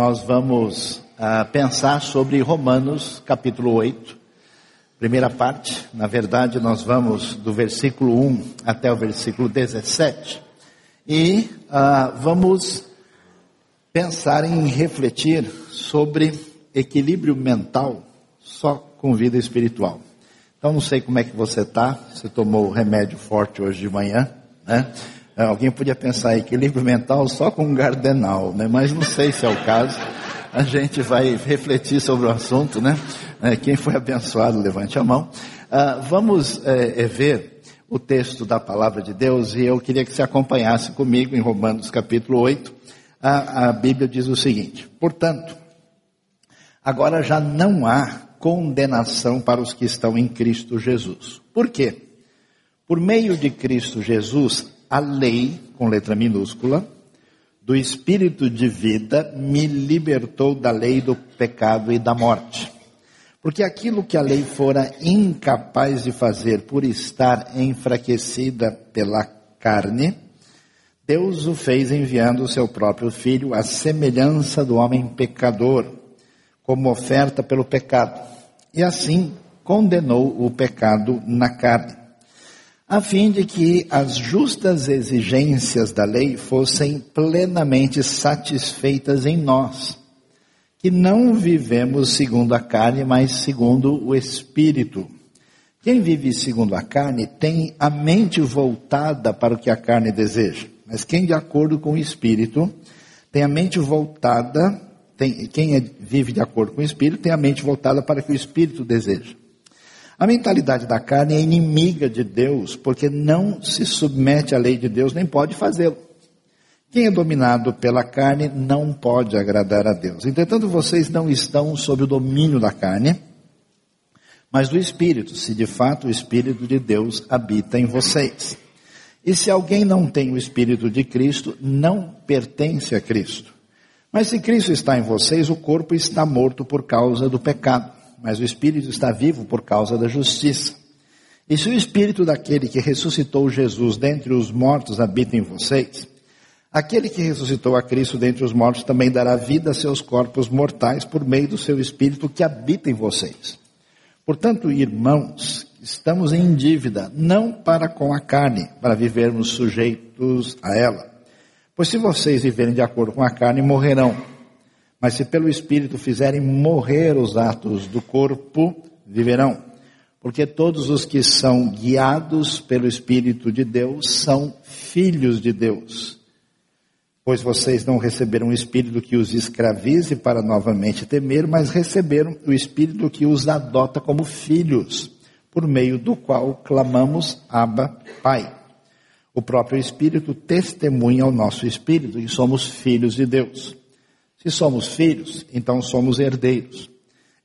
nós vamos uh, pensar sobre Romanos capítulo 8, primeira parte. Na verdade, nós vamos do versículo 1 até o versículo 17 e uh, vamos pensar em refletir sobre equilíbrio mental só com vida espiritual. Então, não sei como é que você está, você tomou remédio forte hoje de manhã, né? É, alguém podia pensar equilíbrio mental só com um gardenal, né? Mas não sei se é o caso. A gente vai refletir sobre o assunto, né? É, quem foi abençoado, levante a mão. Uh, vamos é, ver o texto da palavra de Deus e eu queria que você acompanhasse comigo em Romanos capítulo 8. A, a Bíblia diz o seguinte: Portanto, agora já não há condenação para os que estão em Cristo Jesus. Por quê? Por meio de Cristo Jesus, a lei, com letra minúscula, do Espírito de vida me libertou da lei do pecado e da morte. Porque aquilo que a lei fora incapaz de fazer por estar enfraquecida pela carne, Deus o fez enviando o seu próprio filho à semelhança do homem pecador como oferta pelo pecado, e assim condenou o pecado na carne, a fim de que as justas exigências da lei fossem plenamente satisfeitas em nós, que não vivemos segundo a carne, mas segundo o Espírito. Quem vive segundo a carne tem a mente voltada para o que a carne deseja, mas quem de acordo com o Espírito tem a mente voltada tem, quem é, vive de acordo com o Espírito tem a mente voltada para o que o Espírito deseja. A mentalidade da carne é inimiga de Deus, porque não se submete à lei de Deus, nem pode fazê-lo. Quem é dominado pela carne não pode agradar a Deus. Entretanto, vocês não estão sob o domínio da carne, mas do Espírito, se de fato o Espírito de Deus habita em vocês. E se alguém não tem o Espírito de Cristo, não pertence a Cristo. Mas se Cristo está em vocês, o corpo está morto por causa do pecado, mas o espírito está vivo por causa da justiça. E se o espírito daquele que ressuscitou Jesus dentre os mortos habita em vocês, aquele que ressuscitou a Cristo dentre os mortos também dará vida a seus corpos mortais por meio do seu espírito que habita em vocês. Portanto, irmãos, estamos em dívida, não para com a carne, para vivermos sujeitos a ela. Pois se vocês viverem de acordo com a carne, morrerão. Mas se pelo Espírito fizerem morrer os atos do corpo, viverão. Porque todos os que são guiados pelo Espírito de Deus são filhos de Deus. Pois vocês não receberam o Espírito que os escravize para novamente temer, mas receberam o Espírito que os adota como filhos, por meio do qual clamamos Abba, Pai. O próprio Espírito testemunha ao nosso Espírito e somos filhos de Deus. Se somos filhos, então somos herdeiros.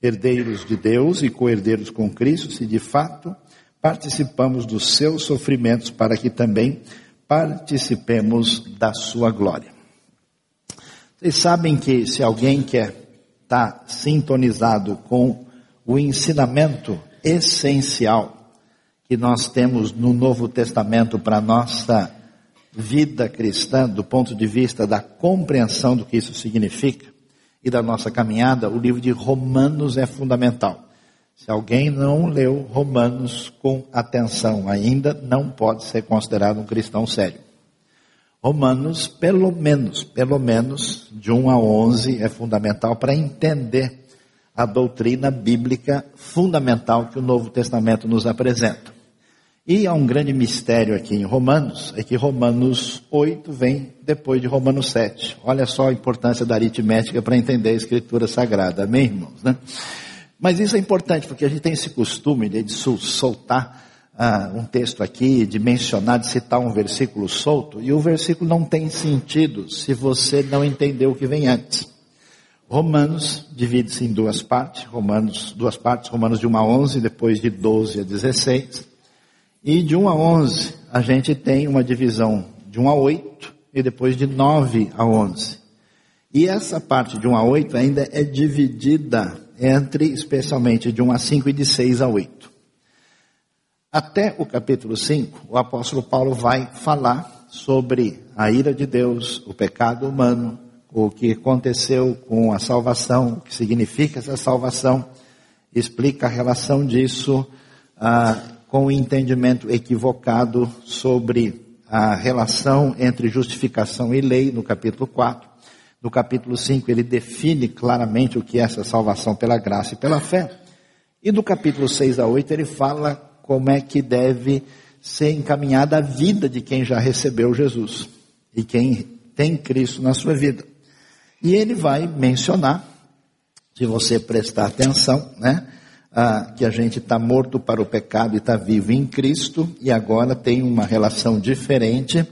Herdeiros de Deus e co-herdeiros com Cristo, se de fato participamos dos seus sofrimentos para que também participemos da sua glória. Vocês sabem que se alguém quer estar tá sintonizado com o ensinamento essencial que nós temos no Novo Testamento para nossa vida cristã, do ponto de vista da compreensão do que isso significa e da nossa caminhada, o livro de Romanos é fundamental. Se alguém não leu Romanos com atenção ainda, não pode ser considerado um cristão sério. Romanos, pelo menos, pelo menos, de 1 a 11 é fundamental para entender a doutrina bíblica fundamental que o Novo Testamento nos apresenta. E há um grande mistério aqui em Romanos, é que Romanos 8 vem depois de Romanos 7. Olha só a importância da aritmética para entender a escritura sagrada, amém, irmãos? Né? Mas isso é importante, porque a gente tem esse costume de soltar ah, um texto aqui, de mencionar, de citar um versículo solto, e o versículo não tem sentido se você não entender o que vem antes. Romanos divide-se em duas partes, Romanos, duas partes, Romanos de 1 a 11, depois de 12 a 16. E de 1 a 11, a gente tem uma divisão de 1 a 8 e depois de 9 a 11. E essa parte de 1 a 8 ainda é dividida entre, especialmente, de 1 a 5 e de 6 a 8. Até o capítulo 5, o apóstolo Paulo vai falar sobre a ira de Deus, o pecado humano, o que aconteceu com a salvação, o que significa essa salvação, explica a relação disso ah, com o entendimento equivocado sobre a relação entre justificação e lei, no capítulo 4. No capítulo 5, ele define claramente o que é essa salvação pela graça e pela fé. E do capítulo 6 a 8, ele fala como é que deve ser encaminhada a vida de quem já recebeu Jesus e quem tem Cristo na sua vida. E ele vai mencionar, se você prestar atenção, né? Ah, que a gente está morto para o pecado e está vivo em Cristo e agora tem uma relação diferente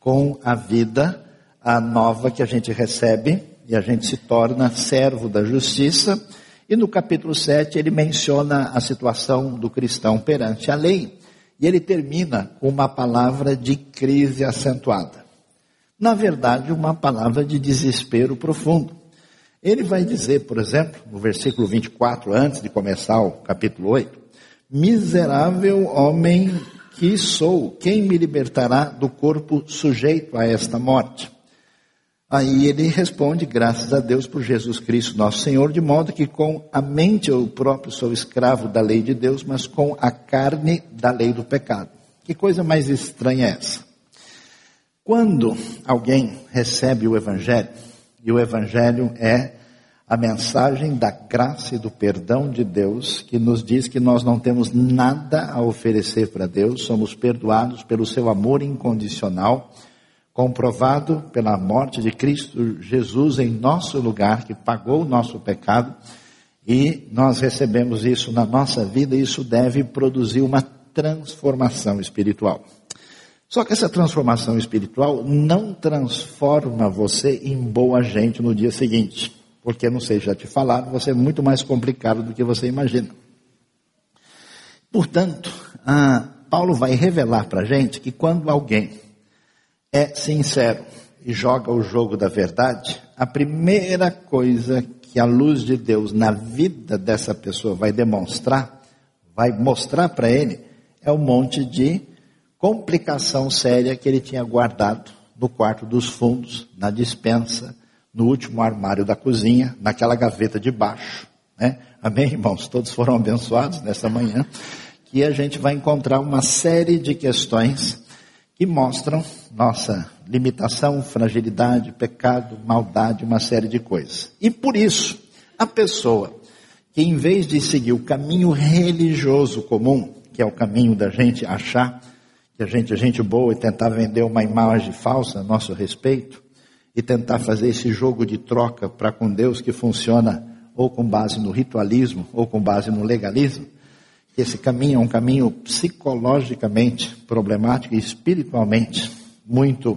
com a vida a nova que a gente recebe e a gente se torna servo da justiça. E no capítulo 7 ele menciona a situação do cristão perante a lei. E ele termina com uma palavra de crise acentuada. Na verdade, uma palavra de desespero profundo. Ele vai dizer, por exemplo, no versículo 24, antes de começar o capítulo 8, miserável homem que sou, quem me libertará do corpo sujeito a esta morte? Aí ele responde, graças a Deus por Jesus Cristo, nosso Senhor, de modo que com a mente eu próprio sou escravo da lei de Deus, mas com a carne da lei do pecado. Que coisa mais estranha é essa? Quando alguém recebe o Evangelho, e o Evangelho é a mensagem da graça e do perdão de Deus, que nos diz que nós não temos nada a oferecer para Deus, somos perdoados pelo seu amor incondicional, comprovado pela morte de Cristo Jesus em nosso lugar, que pagou o nosso pecado, e nós recebemos isso na nossa vida, e isso deve produzir uma transformação espiritual. Só que essa transformação espiritual não transforma você em boa gente no dia seguinte. Porque, não sei, já te falaram, você é muito mais complicado do que você imagina. Portanto, Paulo vai revelar para a gente que quando alguém é sincero e joga o jogo da verdade, a primeira coisa que a luz de Deus na vida dessa pessoa vai demonstrar, vai mostrar para ele, é um monte de complicação séria que ele tinha guardado no quarto dos fundos, na dispensa, no último armário da cozinha, naquela gaveta de baixo. Né? Amém, irmãos? Todos foram abençoados nessa manhã. Que a gente vai encontrar uma série de questões que mostram nossa limitação, fragilidade, pecado, maldade, uma série de coisas. E por isso, a pessoa que em vez de seguir o caminho religioso comum, que é o caminho da gente achar que a gente é gente boa e tentar vender uma imagem falsa a nosso respeito e tentar fazer esse jogo de troca para com Deus que funciona ou com base no ritualismo ou com base no legalismo, esse caminho é um caminho psicologicamente problemático e espiritualmente muito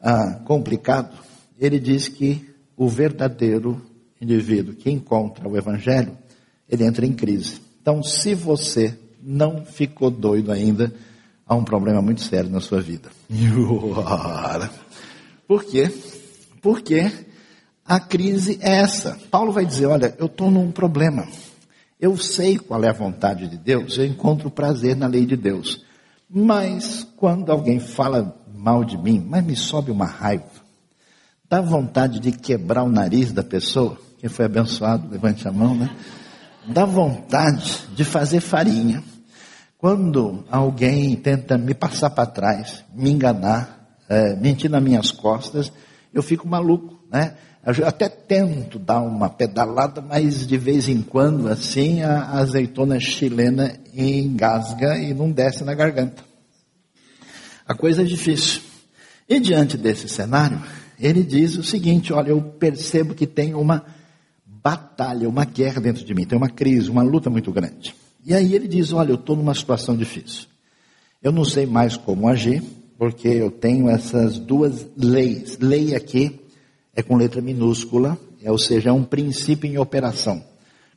ah, complicado. Ele diz que o verdadeiro indivíduo que encontra o Evangelho, ele entra em crise. Então, se você não ficou doido ainda, há um problema muito sério na sua vida. Por quê? Porque a crise é essa. Paulo vai dizer: olha, eu estou num problema. Eu sei qual é a vontade de Deus, eu encontro prazer na lei de Deus. Mas quando alguém fala mal de mim, mas me sobe uma raiva, dá vontade de quebrar o nariz da pessoa. Quem foi abençoado, levante a mão, né? Dá vontade de fazer farinha. Quando alguém tenta me passar para trás, me enganar, é, mentir nas minhas costas, eu fico maluco, né? Eu até tento dar uma pedalada, mas de vez em quando, assim, a azeitona chilena engasga e não desce na garganta. A coisa é difícil. E diante desse cenário, ele diz o seguinte: olha, eu percebo que tem uma batalha, uma guerra dentro de mim, tem uma crise, uma luta muito grande. E aí ele diz: Olha, eu estou numa situação difícil. Eu não sei mais como agir, porque eu tenho essas duas leis. Lei aqui é com letra minúscula, é, ou seja, é um princípio em operação.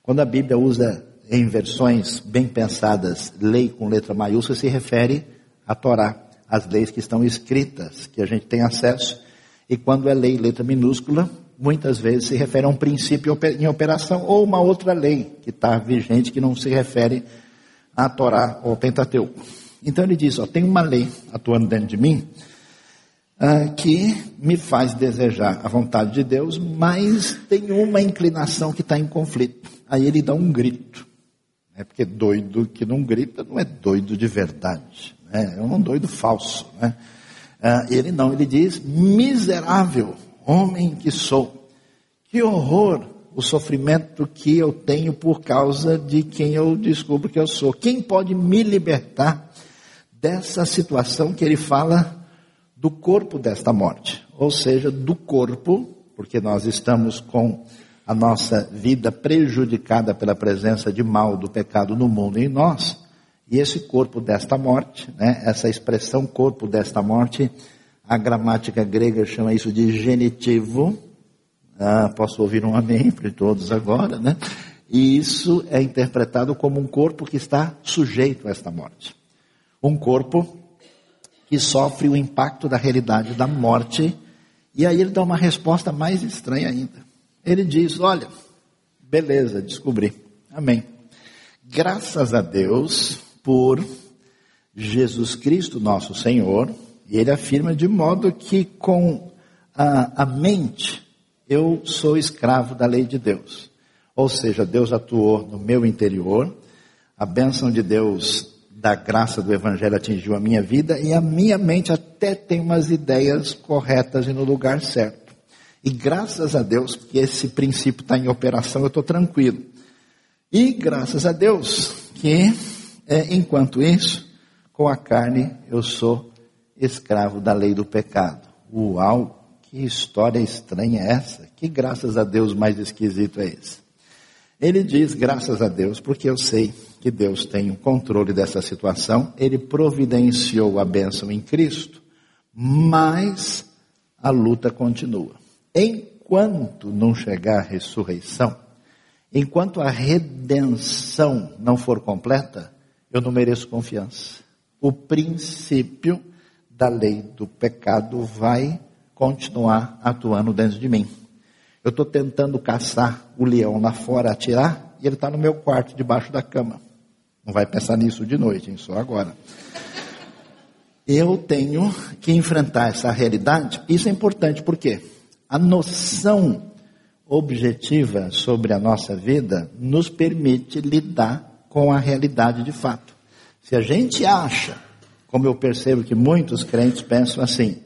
Quando a Bíblia usa em versões bem pensadas lei com letra maiúscula, se refere à Torá, as leis que estão escritas, que a gente tem acesso. E quando é lei letra minúscula, muitas vezes se refere a um princípio em operação ou uma outra lei que está vigente que não se refere à Torá ou ao Pentateuco. Então ele diz, ó, tem uma lei atuando dentro de mim ah, que me faz desejar a vontade de Deus, mas tem uma inclinação que está em conflito. Aí ele dá um grito. É porque doido que não grita não é doido de verdade. Né? É um doido falso. Né? Ah, ele não, ele diz: miserável homem que sou. Que horror o sofrimento que eu tenho por causa de quem eu descubro que eu sou. Quem pode me libertar dessa situação que ele fala do corpo desta morte, ou seja, do corpo, porque nós estamos com a nossa vida prejudicada pela presença de mal do pecado no mundo e em nós, e esse corpo desta morte, né, essa expressão corpo desta morte, a gramática grega chama isso de genitivo. Ah, posso ouvir um amém para todos agora, né? E isso é interpretado como um corpo que está sujeito a esta morte. Um corpo que sofre o impacto da realidade da morte. E aí ele dá uma resposta mais estranha ainda. Ele diz: Olha, beleza, descobri. Amém. Graças a Deus por Jesus Cristo, nosso Senhor. E ele afirma de modo que com a, a mente eu sou escravo da lei de Deus. Ou seja, Deus atuou no meu interior, a bênção de Deus da graça do Evangelho atingiu a minha vida e a minha mente até tem umas ideias corretas e no lugar certo. E graças a Deus que esse princípio está em operação, eu estou tranquilo. E graças a Deus que, é, enquanto isso, com a carne eu sou escravo da lei do pecado. Uau, que história estranha é essa? Que graças a Deus mais esquisito é esse? Ele diz, graças a Deus, porque eu sei que Deus tem o controle dessa situação, ele providenciou a bênção em Cristo, mas a luta continua. Enquanto não chegar a ressurreição, enquanto a redenção não for completa, eu não mereço confiança. O princípio da lei do pecado vai continuar atuando dentro de mim. Eu estou tentando caçar o leão lá fora, atirar, e ele está no meu quarto, debaixo da cama. Não vai pensar nisso de noite, hein? só agora. Eu tenho que enfrentar essa realidade. Isso é importante porque a noção objetiva sobre a nossa vida nos permite lidar com a realidade de fato. Se a gente acha, como eu percebo que muitos crentes pensam assim,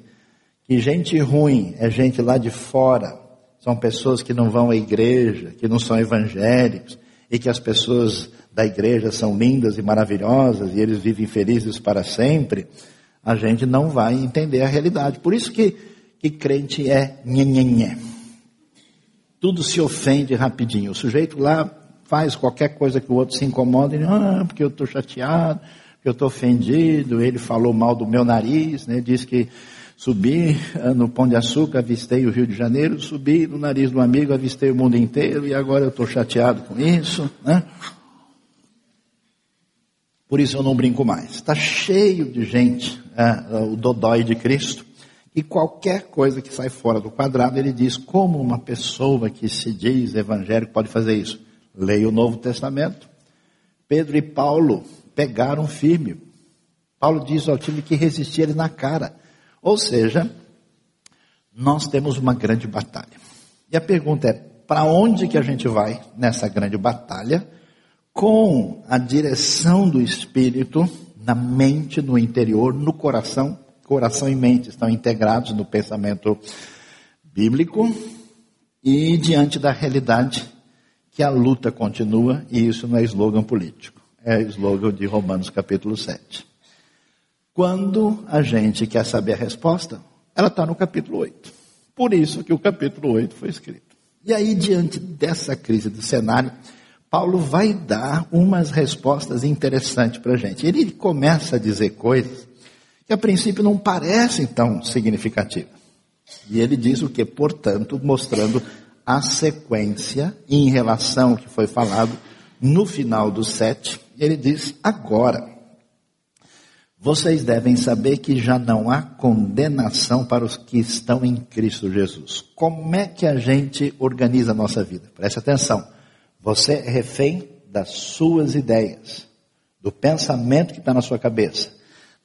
que gente ruim é gente lá de fora, são pessoas que não vão à igreja, que não são evangélicos, e que as pessoas da igreja são lindas e maravilhosas e eles vivem felizes para sempre, a gente não vai entender a realidade. Por isso que, que crente é nhenhenhé. Tudo se ofende rapidinho. O sujeito lá faz qualquer coisa que o outro se incomoda, e, ah, porque eu estou chateado, eu estou ofendido, ele falou mal do meu nariz, né, diz que Subi eh, no Pão de Açúcar, avistei o Rio de Janeiro, subi no nariz do amigo, avistei o mundo inteiro e agora eu estou chateado com isso. Né? Por isso eu não brinco mais. Está cheio de gente, é, o dodói de Cristo, e qualquer coisa que sai fora do quadrado, ele diz como uma pessoa que se diz evangélico pode fazer isso. Leia o Novo Testamento. Pedro e Paulo pegaram firme. Paulo diz ao time que resistia ele na cara. Ou seja, nós temos uma grande batalha. E a pergunta é: para onde que a gente vai nessa grande batalha? Com a direção do Espírito na mente, no interior, no coração. Coração e mente estão integrados no pensamento bíblico e diante da realidade que a luta continua, e isso não é slogan político, é slogan de Romanos capítulo 7. Quando a gente quer saber a resposta, ela está no capítulo 8. Por isso que o capítulo 8 foi escrito. E aí, diante dessa crise do cenário, Paulo vai dar umas respostas interessantes para a gente. Ele começa a dizer coisas que a princípio não parecem tão significativas. E ele diz o que, portanto, mostrando a sequência em relação ao que foi falado no final do 7. Ele diz agora. Vocês devem saber que já não há condenação para os que estão em Cristo Jesus. Como é que a gente organiza a nossa vida? Preste atenção. Você é refém das suas ideias, do pensamento que está na sua cabeça,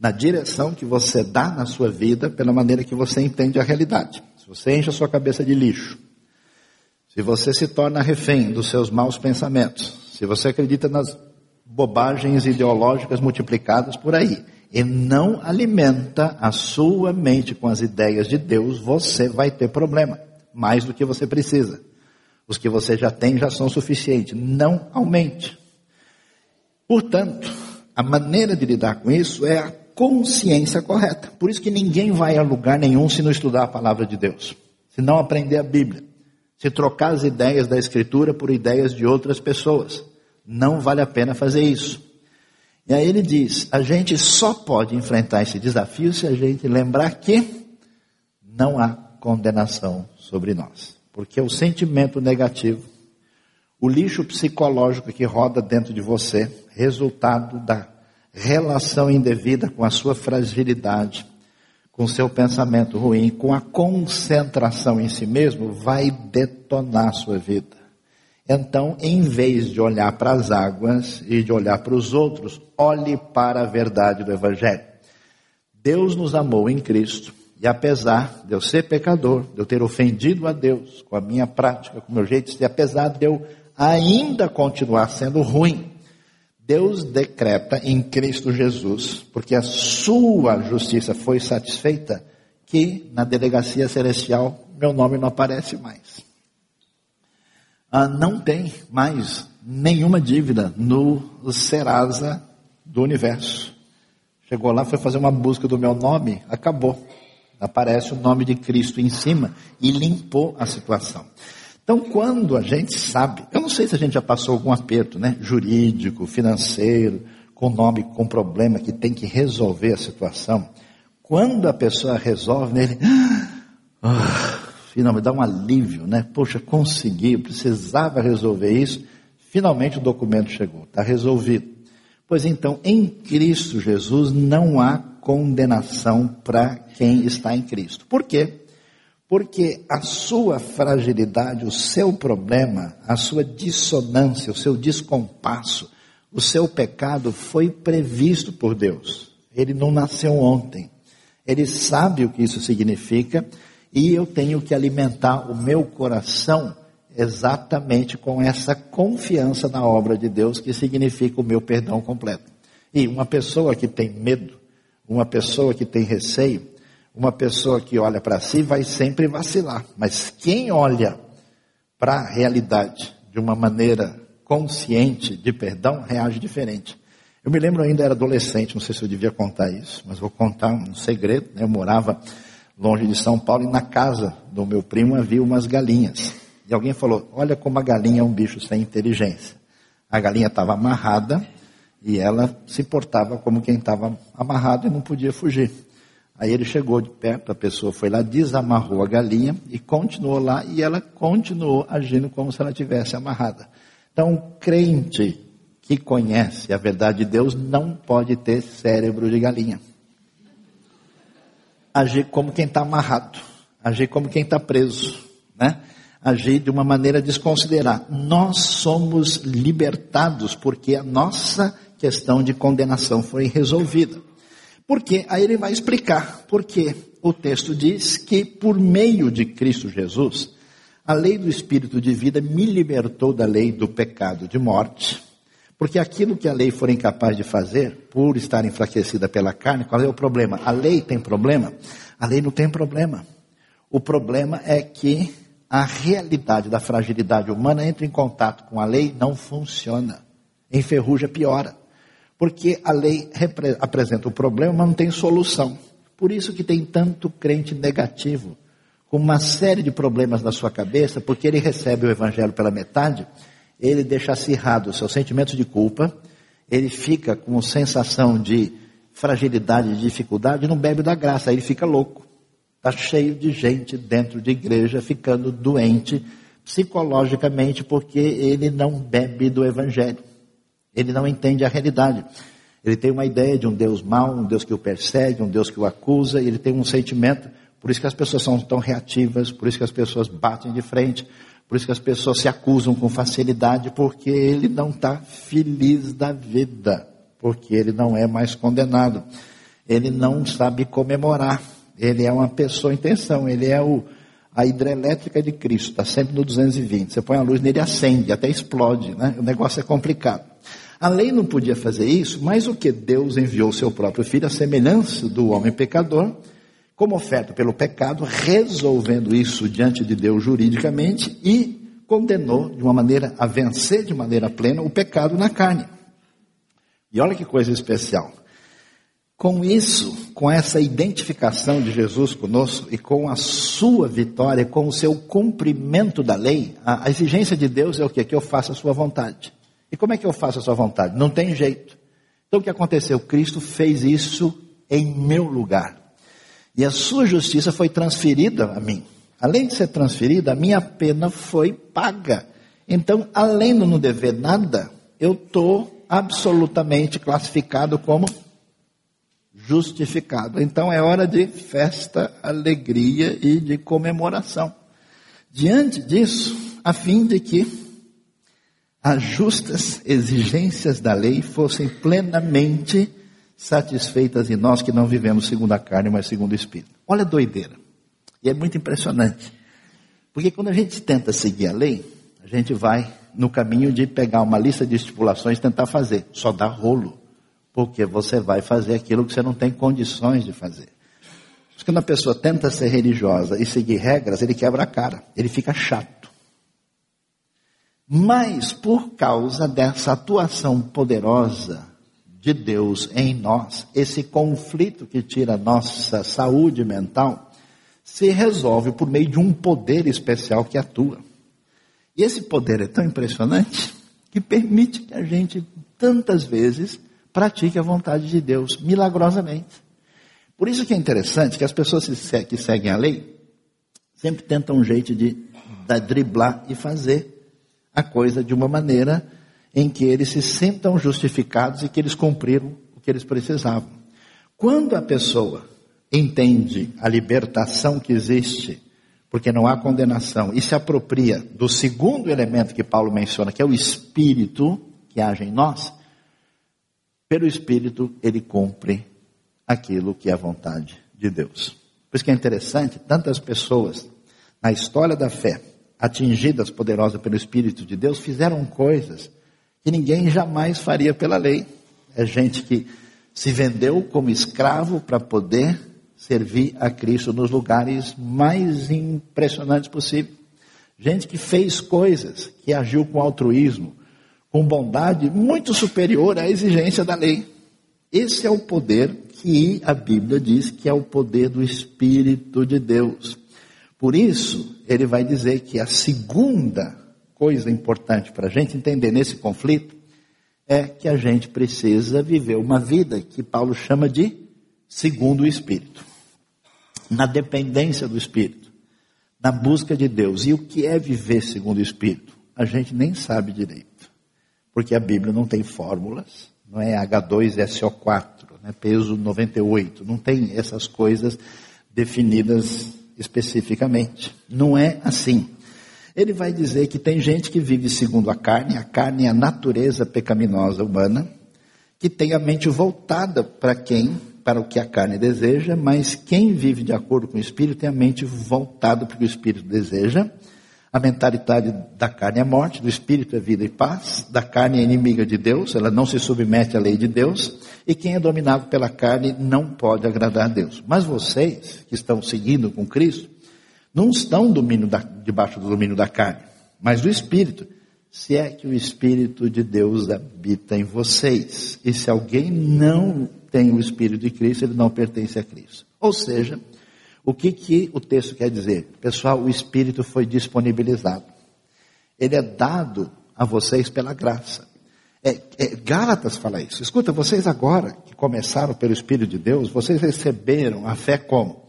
na direção que você dá na sua vida, pela maneira que você entende a realidade. Se você enche a sua cabeça de lixo, se você se torna refém dos seus maus pensamentos, se você acredita nas bobagens ideológicas multiplicadas por aí, e não alimenta a sua mente com as ideias de Deus, você vai ter problema, mais do que você precisa. Os que você já tem já são suficientes. Não aumente. Portanto, a maneira de lidar com isso é a consciência correta. Por isso que ninguém vai a lugar nenhum se não estudar a palavra de Deus, se não aprender a Bíblia, se trocar as ideias da Escritura por ideias de outras pessoas. Não vale a pena fazer isso. E aí ele diz: a gente só pode enfrentar esse desafio se a gente lembrar que não há condenação sobre nós. Porque o sentimento negativo, o lixo psicológico que roda dentro de você, resultado da relação indevida com a sua fragilidade, com seu pensamento ruim, com a concentração em si mesmo, vai detonar a sua vida. Então, em vez de olhar para as águas e de olhar para os outros, olhe para a verdade do Evangelho. Deus nos amou em Cristo, e apesar de eu ser pecador, de eu ter ofendido a Deus com a minha prática, com o meu jeito de ser, apesar de eu ainda continuar sendo ruim, Deus decreta em Cristo Jesus, porque a sua justiça foi satisfeita, que na delegacia celestial meu nome não aparece mais ah, não tem mais nenhuma dívida no Serasa do universo. Chegou lá, foi fazer uma busca do meu nome, acabou. Aparece o nome de Cristo em cima e limpou a situação. Então, quando a gente sabe, eu não sei se a gente já passou algum aperto, né, jurídico, financeiro, com nome, com problema que tem que resolver a situação. Quando a pessoa resolve, ele, ah, finalmente dá um alívio, né? Poxa, consegui, precisava resolver isso. Finalmente o documento chegou, está resolvido. Pois então, em Cristo Jesus não há condenação para quem está em Cristo. Por quê? Porque a sua fragilidade, o seu problema, a sua dissonância, o seu descompasso, o seu pecado foi previsto por Deus. Ele não nasceu ontem. Ele sabe o que isso significa e eu tenho que alimentar o meu coração exatamente com essa confiança na obra de Deus, que significa o meu perdão completo. E uma pessoa que tem medo, uma pessoa que tem receio, uma pessoa que olha para si vai sempre vacilar. Mas quem olha para a realidade de uma maneira consciente de perdão, reage diferente. Eu me lembro ainda era adolescente, não sei se eu devia contar isso, mas vou contar um segredo. Né? Eu morava longe de São Paulo, e na casa do meu primo havia umas galinhas. E alguém falou: Olha como a galinha é um bicho sem inteligência. A galinha estava amarrada e ela se portava como quem estava amarrado e não podia fugir. Aí ele chegou de perto, a pessoa foi lá, desamarrou a galinha e continuou lá, e ela continuou agindo como se ela tivesse amarrada. Então, um crente que conhece a verdade de Deus não pode ter cérebro de galinha agir como quem está amarrado, agir como quem está preso, né? agir de uma maneira desconsiderada. Nós somos libertados porque a nossa questão de condenação foi resolvida. Porque aí ele vai explicar porque o texto diz que por meio de Cristo Jesus, a lei do espírito de vida me libertou da lei do pecado de morte porque aquilo que a lei for incapaz de fazer, por estar enfraquecida pela carne, qual é o problema? A lei tem problema? A lei não tem problema. O problema é que a realidade da fragilidade humana entra em contato com a lei, não funciona. Enferruja, piora. Porque a lei apresenta o problema, mas não tem solução. Por isso que tem tanto crente negativo, com uma série de problemas na sua cabeça, porque ele recebe o evangelho pela metade ele deixa acirrado seus sentimentos de culpa, ele fica com sensação de fragilidade, de dificuldade, não bebe da graça, ele fica louco. Está cheio de gente dentro de igreja ficando doente psicologicamente porque ele não bebe do evangelho. Ele não entende a realidade. Ele tem uma ideia de um Deus mau, um Deus que o persegue, um Deus que o acusa, e ele tem um sentimento, por isso que as pessoas são tão reativas, por isso que as pessoas batem de frente, por isso que as pessoas se acusam com facilidade, porque ele não está feliz da vida, porque ele não é mais condenado. ele não sabe comemorar. Ele é uma pessoa em tensão, ele é o, a hidrelétrica de Cristo, está sempre no 220. Você põe a luz nele acende, até explode, né? O negócio é complicado. A lei não podia fazer isso, mas o que Deus enviou seu próprio filho, a semelhança do homem pecador, como oferta pelo pecado, resolvendo isso diante de Deus juridicamente e condenou de uma maneira a vencer de maneira plena o pecado na carne. E olha que coisa especial. Com isso, com essa identificação de Jesus conosco e com a sua vitória, com o seu cumprimento da lei, a, exigência de Deus é o que? Que eu faça a sua vontade. E como é que eu faço a sua vontade? Não tem jeito. Então o que aconteceu? Cristo fez isso em meu lugar. E a sua justiça foi transferida a mim. Além de ser transferida, a minha pena foi paga. Então, além de não dever nada, eu estou absolutamente classificado como justificado. Então é hora de festa, alegria e de comemoração. Diante disso, a fim de que as justas exigências da lei fossem plenamente satisfeitas em nós que não vivemos segundo a carne, mas segundo o Espírito. Olha a doideira. E é muito impressionante. Porque quando a gente tenta seguir a lei, a gente vai no caminho de pegar uma lista de estipulações e tentar fazer. Só dá rolo porque você vai fazer aquilo que você não tem condições de fazer. Porque quando a pessoa tenta ser religiosa e seguir regras, ele quebra a cara, ele fica chato. Mas por causa dessa atuação poderosa de Deus em nós, esse conflito que tira nossa saúde mental, se resolve por meio de um poder especial que atua. E esse poder é tão impressionante que permite que a gente tantas vezes pratique a vontade de Deus milagrosamente. Por isso que é interessante que as pessoas que seguem a lei sempre tentam um jeito de, de driblar e fazer a coisa de uma maneira em que eles se sintam justificados e que eles cumpriram o que eles precisavam. Quando a pessoa entende a libertação que existe, porque não há condenação, e se apropria do segundo elemento que Paulo menciona, que é o Espírito que age em nós, pelo Espírito, ele cumpre aquilo que é a vontade de Deus. Por isso que é interessante, tantas pessoas na história da fé, atingidas poderosas pelo Espírito de Deus, fizeram coisas que ninguém jamais faria pela lei. É gente que se vendeu como escravo para poder servir a Cristo nos lugares mais impressionantes possível. Gente que fez coisas, que agiu com altruísmo, com bondade muito superior à exigência da lei. Esse é o poder que a Bíblia diz que é o poder do Espírito de Deus. Por isso, ele vai dizer que a segunda coisa importante para a gente entender nesse conflito é que a gente precisa viver uma vida que Paulo chama de segundo o Espírito, na dependência do Espírito, na busca de Deus. E o que é viver segundo o Espírito? A gente nem sabe direito porque a Bíblia não tem fórmulas, não é H2SO4, né, peso 98, não tem essas coisas definidas especificamente. Não é assim. Ele vai dizer que tem gente que vive segundo a carne, a carne é a natureza pecaminosa humana, que tem a mente voltada para quem, para o que a carne deseja, mas quem vive de acordo com o Espírito tem a mente voltada para o que o Espírito deseja. A mentalidade da carne é morte, do espírito é vida e paz, da carne é inimiga de Deus, ela não se submete à lei de Deus, e quem é dominado pela carne não pode agradar a Deus. Mas vocês, que estão seguindo com Cristo, não estão da, debaixo do domínio da carne, mas do espírito, se é que o espírito de Deus habita em vocês. E se alguém não tem o espírito de Cristo, ele não pertence a Cristo. Ou seja, o que, que o texto quer dizer? Pessoal, o Espírito foi disponibilizado. Ele é dado a vocês pela graça. É, é, Gálatas fala isso. Escuta, vocês agora que começaram pelo Espírito de Deus, vocês receberam a fé como?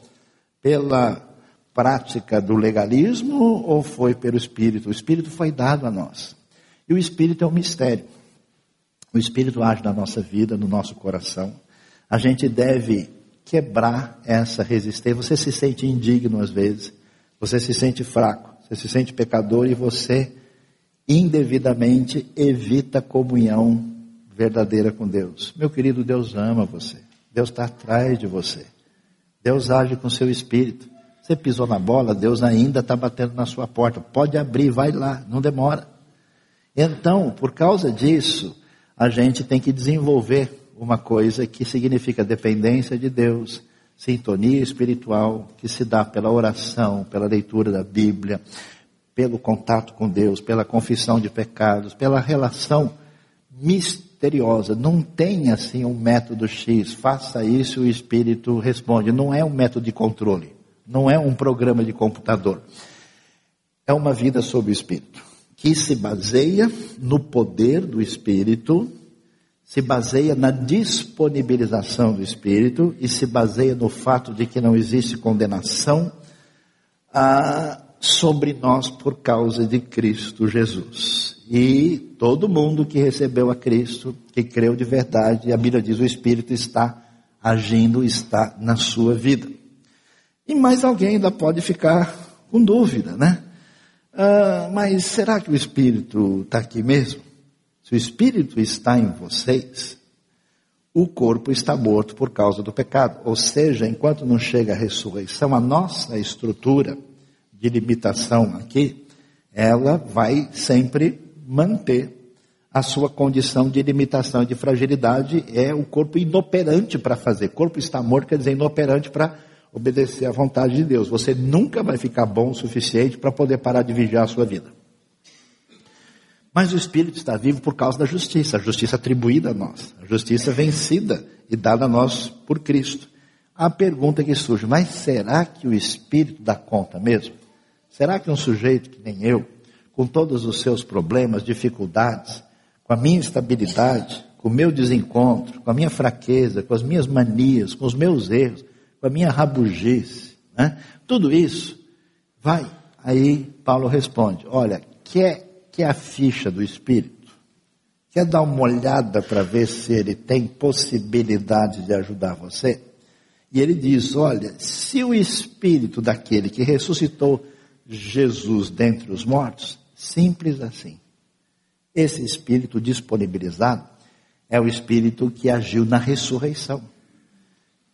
Pela prática do legalismo ou foi pelo Espírito? O Espírito foi dado a nós. E o Espírito é um mistério. O Espírito age na nossa vida, no nosso coração. A gente deve quebrar essa resistência. Você se sente indigno às vezes, você se sente fraco, você se sente pecador e você indevidamente evita comunhão verdadeira com Deus. Meu querido, Deus ama você. Deus está atrás de você. Deus age com seu espírito. Você pisou na bola, Deus ainda está batendo na sua porta. Pode abrir, vai lá, não demora. Então, por causa disso, a gente tem que desenvolver uma coisa que significa dependência de Deus, sintonia espiritual, que se dá pela oração, pela leitura da Bíblia, pelo contato com Deus, pela confissão de pecados, pela relação misteriosa. Não tem assim um método X, faça isso e o Espírito responde. Não é um método de controle, não é um programa de computador. É uma vida sob o Espírito, que se baseia no poder do Espírito, se baseia na disponibilização do Espírito e se baseia no fato de que não existe condenação. Ah, sobre nós por causa de Cristo Jesus. E todo mundo que recebeu a Cristo, que creu de verdade, a Bíblia diz: o Espírito está agindo, está na sua vida. E mais alguém ainda pode ficar com dúvida, né? Ah, mas será que o Espírito está aqui mesmo? Se o Espírito está em vocês, o corpo está morto por causa do pecado. Ou seja, enquanto não chega a ressurreição, a nossa estrutura de limitação aqui, ela vai sempre manter a sua condição de limitação e de fragilidade, é o corpo inoperante para fazer. Corpo está morto quer dizer inoperante para obedecer à vontade de Deus. Você nunca vai ficar bom o suficiente para poder parar de vigiar a sua vida. Mas o Espírito está vivo por causa da justiça, a justiça atribuída a nós, a justiça vencida e dada a nós por Cristo. A pergunta que surge, mas será que o Espírito dá conta mesmo? Será que um sujeito que nem eu, com todos os seus problemas, dificuldades, com a minha instabilidade, com o meu desencontro, com a minha fraqueza, com as minhas manias, com os meus erros, com a minha rabugice, né? tudo isso, vai. Aí Paulo responde: Olha, quer, quer a ficha do Espírito? Quer dar uma olhada para ver se ele tem possibilidade de ajudar você? E ele diz: Olha, se o Espírito daquele que ressuscitou Jesus dentre os mortos? Simples assim. Esse espírito disponibilizado é o espírito que agiu na ressurreição,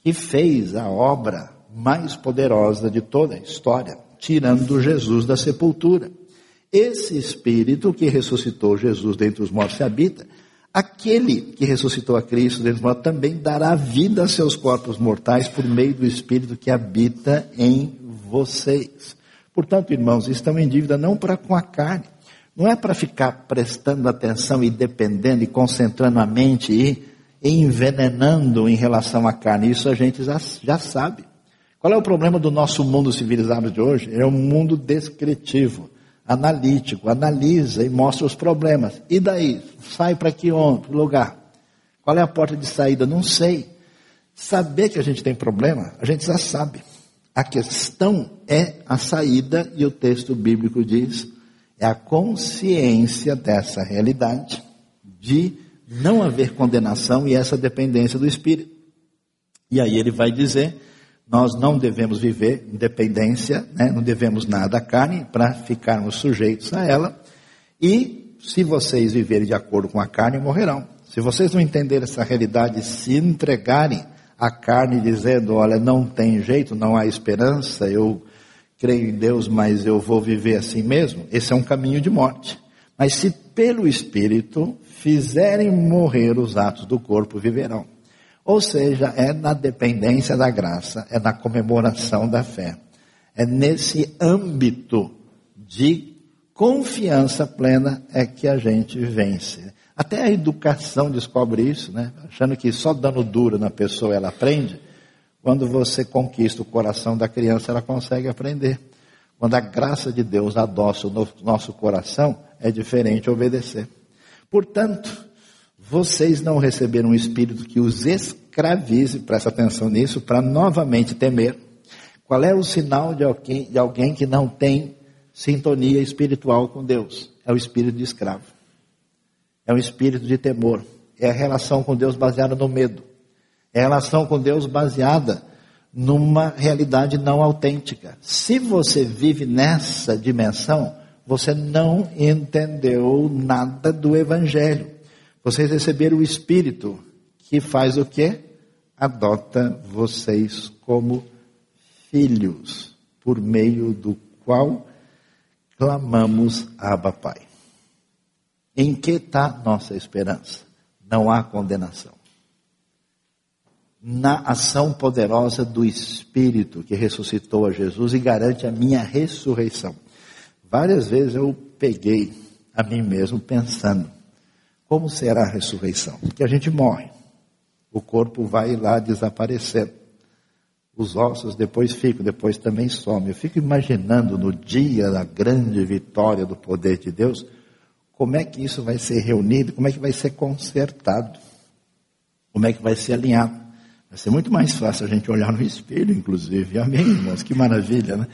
que fez a obra mais poderosa de toda a história, tirando Jesus da sepultura. Esse espírito que ressuscitou Jesus dentre os mortos se habita, aquele que ressuscitou a Cristo dentre os mortos também dará vida a seus corpos mortais por meio do espírito que habita em vocês. Portanto, irmãos, estão em dívida não para com a carne. Não é para ficar prestando atenção e dependendo e concentrando a mente e, envenenando em relação à carne. Isso a gente já, já sabe. Qual é o problema do nosso mundo civilizado de hoje? É um mundo descritivo, analítico, analisa e mostra os problemas. E daí? Sai para que lugar? Qual é a porta de saída? Não sei. Saber que a gente tem problema, a gente já sabe. A questão é a saída, e o texto bíblico diz, é a consciência dessa realidade, de não haver condenação e essa dependência do Espírito. E aí ele vai dizer: nós não devemos viver em dependência, né? não devemos nada à carne para ficarmos sujeitos a ela. E se vocês viverem de acordo com a carne, morrerão. Se vocês não entenderem essa realidade se entregarem a carne dizendo: olha, não tem jeito, não há esperança, eu creio em Deus, mas eu vou viver assim mesmo, esse é um caminho de morte. Mas se pelo Espírito fizerem morrer os atos do corpo, viverão. Ou seja, é na dependência da graça, é na comemoração da fé. É nesse âmbito de confiança plena é que a gente vence. Até a educação descobre isso, né? Achando que só dando duro na pessoa ela aprende. Quando você conquista o coração da criança, ela consegue aprender. Quando a graça de Deus adoça o nosso coração, é diferente obedecer. Portanto, vocês não receberam um espírito que os escravize, presta atenção nisso, para novamente temer. Qual é o sinal de alguém, de alguém que não tem sintonia espiritual com Deus? É o espírito de escravo é um espírito de temor, é a relação com Deus baseada no medo, é a relação com Deus baseada numa realidade não autêntica. Se você vive nessa dimensão, você não entendeu nada do Evangelho. Vocês receberam o Espírito que faz o quê? adota vocês como filhos, por meio do qual clamamos Abba Pai. Em que está nossa esperança? Não há condenação. Na ação poderosa do Espírito que ressuscitou a Jesus e garante a minha ressurreição. Várias vezes eu peguei a mim mesmo pensando, como será a ressurreição? Que a gente morre, o corpo vai lá desaparecendo, os ossos depois ficam, depois também somem. Eu fico imaginando no dia da grande vitória do poder de Deus, como é que isso vai ser reunido, como é que vai ser consertado, como é que vai ser alinhado. Vai ser muito mais fácil a gente olhar no espelho, inclusive. Amém, irmãos? Que maravilha, né?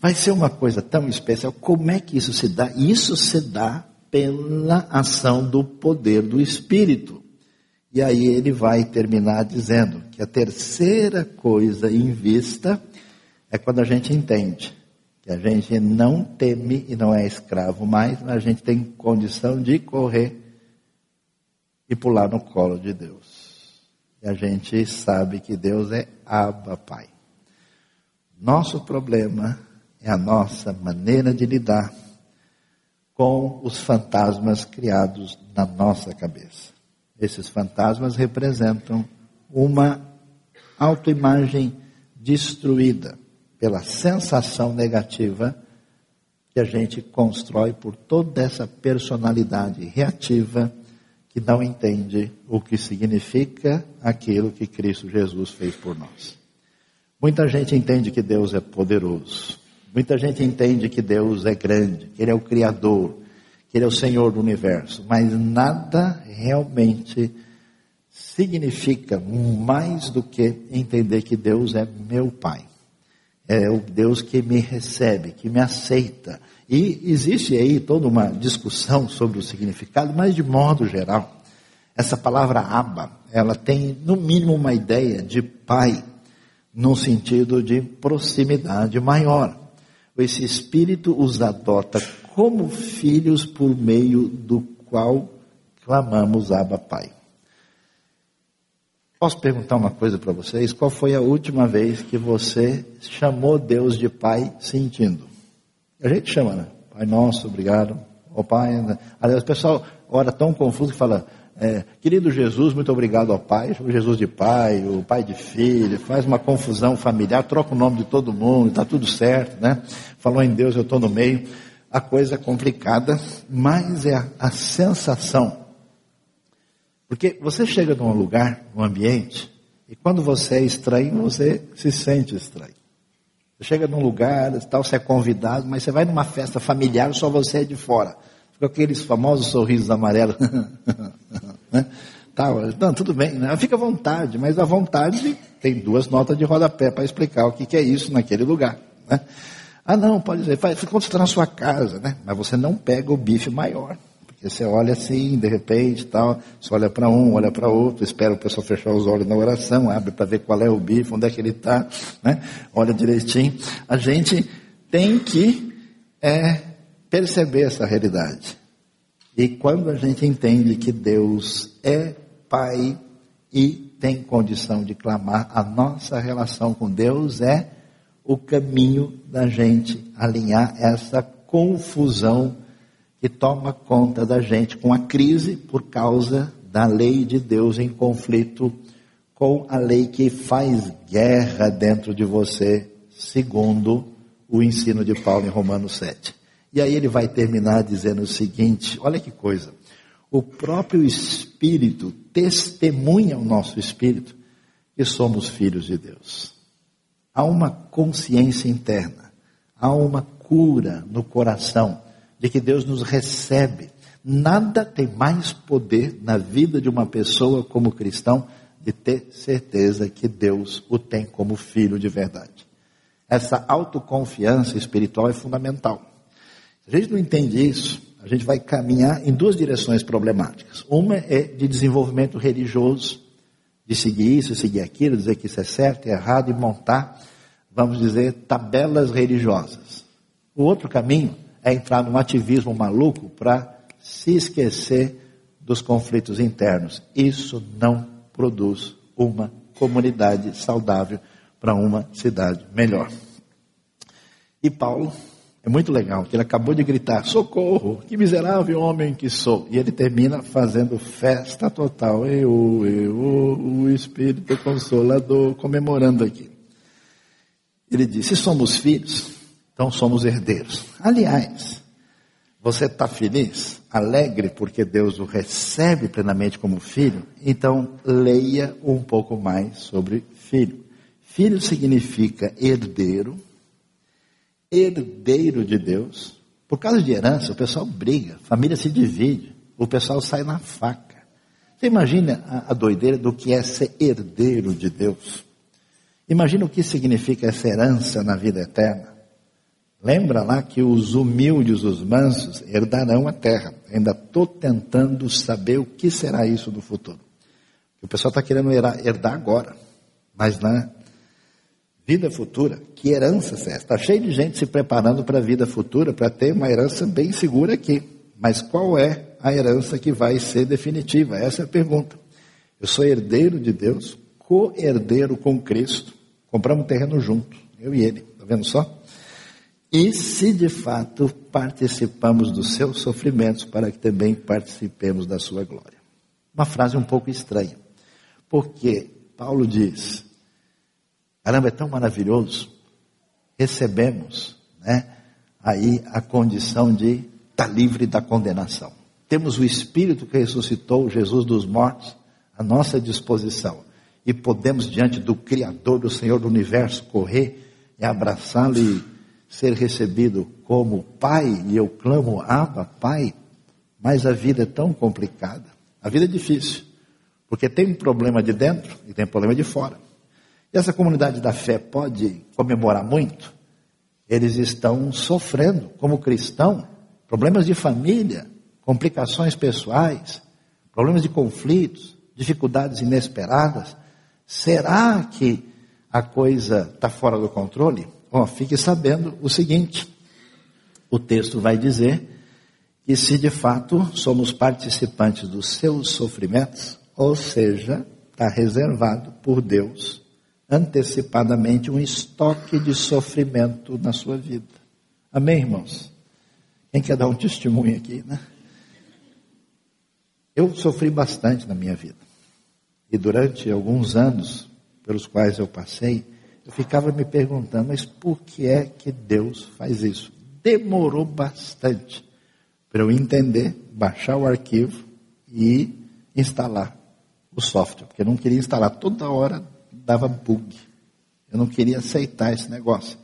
Vai ser uma coisa tão especial. Como é que isso se dá? Isso se dá pela ação do poder do Espírito. E aí ele vai terminar dizendo que a terceira coisa em vista é quando a gente entende que a gente não teme e não é escravo mais, mas a gente tem condição de correr e pular no colo de Deus. E a gente sabe que Deus é Abba Pai. Nosso problema é a nossa maneira de lidar com os fantasmas criados na nossa cabeça. Esses fantasmas representam uma autoimagem destruída pela sensação negativa que a gente constrói por toda essa personalidade reativa que não entende o que significa aquilo que Cristo Jesus fez por nós. Muita gente entende que Deus é poderoso, Muita gente entende que Deus é grande, que Ele é o Criador, que Ele é o Senhor do universo, mas nada realmente significa mais do que entender que Deus é meu Pai. É o Deus que me recebe, que me aceita. E existe aí toda uma discussão sobre o significado, mas de modo geral, essa palavra Abba, ela tem no mínimo uma ideia de pai, num sentido de proximidade maior esse Espírito os adota como filhos por meio do qual clamamos Abba Pai. Posso perguntar uma coisa para vocês? Qual foi a última vez que você chamou Deus de Pai sentindo? A gente chama, né? Pai nosso, obrigado. O Pai. Né? Aliás, o pessoal ora tão confuso que fala, é, querido Jesus, muito obrigado ao Pai, o Jesus de Pai, o Pai de Filho, faz uma confusão familiar, troca o nome de todo mundo, está tudo certo, né? Falou em Deus, eu estou no meio. A coisa é complicada, mas é a, a sensação. Porque você chega num lugar, num ambiente, e quando você é estranho, você se sente estranho. Você chega num lugar, tal, você é convidado, mas você vai numa festa familiar, só você é de fora com aqueles famosos sorrisos amarelos. né? Tá, não, tudo bem, né? fica à vontade, mas à vontade tem duas notas de rodapé para explicar o que, que, é isso naquele lugar. Né? Ah, não, pode dizer, faz, quando você está na sua casa, né? mas você não pega o bife maior. Porque você olha assim, de repente, tal, você olha para um, olha para outro, espera o pessoal fechar os olhos na oração, abre para ver qual é o bife, onde é que ele está, né? olha direitinho. A gente tem que é, perceber essa realidade. E quando a gente entende que Deus é Pai e tem condição de clamar, a nossa relação com Deus é o caminho da gente alinhar essa confusão que toma conta da gente com a crise por causa da lei de Deus em conflito com a lei que faz guerra dentro de você, segundo o ensino de Paulo em Romanos 7. E aí ele vai terminar dizendo o seguinte: olha que coisa. O próprio Espírito testemunha ao nosso Espírito que somos filhos de Deus. Há uma consciência interna, há uma cura no coração de que Deus nos recebe. Nada tem mais poder na vida de uma pessoa como cristão de ter certeza que Deus o tem como filho de verdade. Essa autoconfiança espiritual é fundamental. Se a gente não entende isso, a gente vai caminhar em duas direções problemáticas. Uma é de desenvolvimento religioso, de seguir isso, seguir aquilo, dizer que isso é certo, é errado e montar, vamos dizer, tabelas religiosas. O outro caminho é entrar num ativismo maluco para se esquecer dos conflitos internos. Isso não produz uma comunidade saudável, para uma cidade melhor. E Paulo é muito legal, que ele acabou de gritar: socorro, que miserável homem que sou. E ele termina fazendo festa total. Eu, eu, o Espírito Consolador, comemorando aqui. Ele diz: se somos filhos, então somos herdeiros. Aliás, você está feliz, alegre porque Deus o recebe plenamente como filho? Então leia um pouco mais sobre filho. Filho significa herdeiro, herdeiro de Deus. Por causa de herança, o pessoal briga, a família se divide, o pessoal sai na faca. Você imagina a, doideira do que é ser herdeiro de Deus? Imagina o que significa essa herança na vida eterna. Lembra lá que os humildes, os mansos, herdarão a terra. Ainda estou tentando saber o que será isso no futuro. O pessoal está querendo herdar agora, mas na vida futura, que herança é essa? Está cheio de gente se preparando para a vida futura, para ter uma herança bem segura aqui. Mas qual é a herança que vai ser definitiva? Essa é a pergunta. Eu sou herdeiro de Deus, co-herdeiro com Cristo. Compramos terreno junto, eu e ele. Está vendo só? E se de fato participamos dos seus sofrimentos, para que também participemos da sua glória. Uma frase um pouco estranha, porque Paulo diz: caramba, é tão maravilhoso, recebemos né, aí a condição de estar tá livre da condenação. Temos o Espírito que ressuscitou Jesus dos mortos à nossa disposição e podemos, diante do Criador, do Senhor do universo, correr e abraçá-lo e ser recebido como pai, e eu clamo, Abba, pai, mas a vida é tão complicada, a vida é difícil, porque tem um problema de dentro e tem um problema de fora. E essa comunidade da fé pode comemorar muito? Eles estão sofrendo, como cristão, problemas de família, complicações pessoais, problemas de conflitos, dificuldades inesperadas. Será que a coisa está fora do controle? Ó, fique sabendo o seguinte: o texto vai dizer que se de fato somos participantes dos seus sofrimentos, ou seja, está reservado por Deus antecipadamente um estoque de sofrimento na sua vida. Amém, irmãos? Quem quer dar um testemunho aqui, né? Eu sofri bastante na minha vida. E durante alguns anos pelos quais eu passei, eu ficava me perguntando, mas por que é que Deus faz isso? Demorou bastante para eu entender, baixar o arquivo e instalar o software, porque eu não queria instalar toda hora, dava bug. Eu não queria aceitar esse negócio.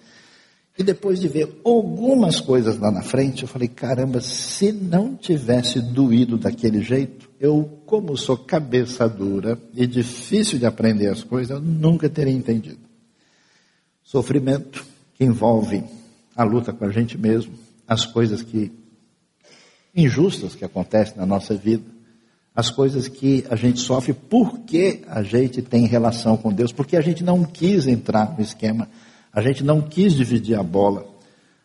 E depois de ver algumas coisas lá na frente, eu falei: caramba, se não tivesse doído daquele jeito, eu, como sou cabeça dura e difícil de aprender as coisas, eu nunca teria entendido. Sofrimento que envolve a luta com a gente mesmo, as coisas que injustas que acontecem na nossa vida, as coisas que a gente sofre porque a gente tem relação com Deus, porque a gente não quis entrar no esquema, a gente não quis dividir a bola,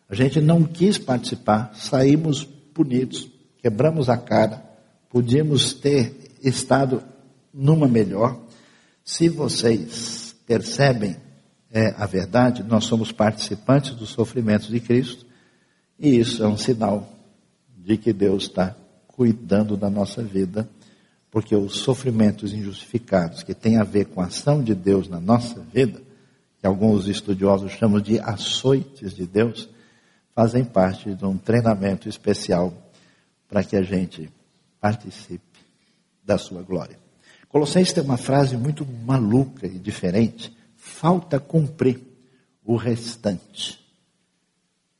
a gente não quis participar, saímos punidos, quebramos a cara, podíamos ter estado numa melhor. Se vocês percebem é a verdade, nós somos participantes dos sofrimentos de Cristo, e isso é um sinal de que Deus está cuidando da nossa vida, porque os sofrimentos injustificados que têm a ver com a ação de Deus na nossa vida, que alguns estudiosos chamam de açoites de Deus, fazem parte de um treinamento especial para que a gente participe da sua glória. Colossenses tem uma frase muito maluca e diferente falta cumprir o restante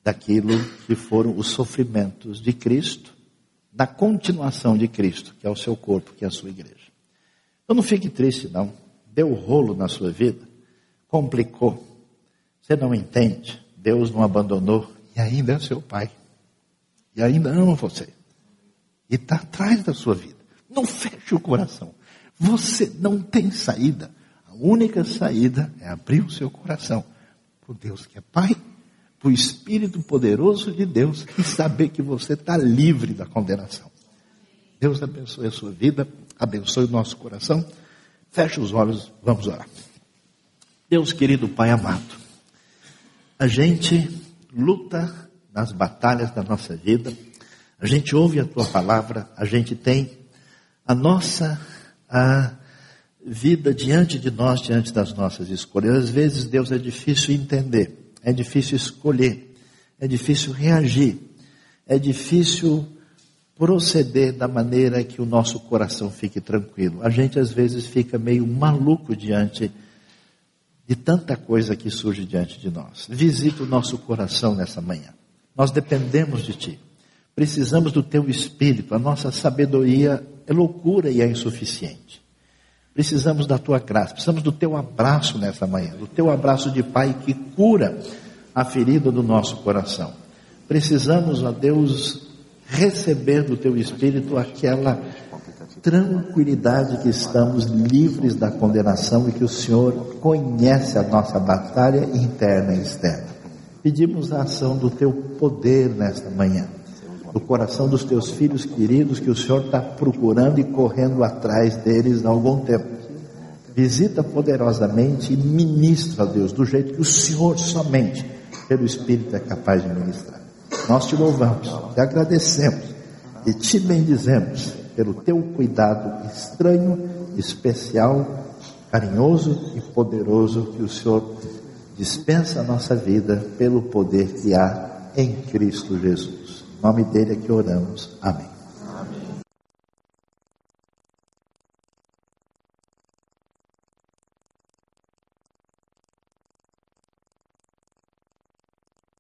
daquilo que foram os sofrimentos de Cristo, da continuação de Cristo, que é o seu corpo, que é a sua igreja. Então não fique triste, não. Deu rolo na sua vida, complicou. Você não entende. Deus não abandonou e ainda é seu pai. E ainda ama você. E está atrás da sua vida. Não feche o coração. Você não tem saída única saída é abrir o seu coração para Deus que é Pai, para o Espírito poderoso de Deus e saber que você está livre da condenação. Deus abençoe a sua vida, abençoe o nosso coração. Feche os olhos, vamos orar. Deus querido Pai amado, a gente luta nas batalhas da nossa vida, a gente ouve a tua palavra, a gente tem a nossa a vida diante de nós, diante das nossas escolhas. Às vezes, Deus, é difícil entender, é difícil escolher, é difícil reagir, é difícil proceder da maneira que o nosso coração fique tranquilo. A gente às vezes fica meio maluco diante de tanta coisa que surge diante de nós. Visita o nosso coração nessa manhã. Nós dependemos de Ti. Precisamos do Teu Espírito. A nossa sabedoria é loucura e é insuficiente. Precisamos da Tua graça. Precisamos do Teu abraço nessa manhã. Do Teu abraço de Pai que cura a ferida do nosso coração. Precisamos, ó Deus, receber do teu Espírito aquela tranquilidade que estamos livres da condenação e que o Senhor conhece a nossa batalha interna e externa. Pedimos a ação do teu poder nesta manhã, no coração dos teus filhos queridos que o Senhor está procurando e correndo atrás deles há algum tempo. Visita poderosamente e ministra, Deus, do jeito que o Senhor somente, pelo Espírito, é capaz de ministrar. Nós te louvamos, te agradecemos e te bendizemos pelo teu cuidado estranho, especial, carinhoso e poderoso que o Senhor dispensa a nossa vida pelo poder que há em Cristo Jesus. Nome dele é que oramos. Amém.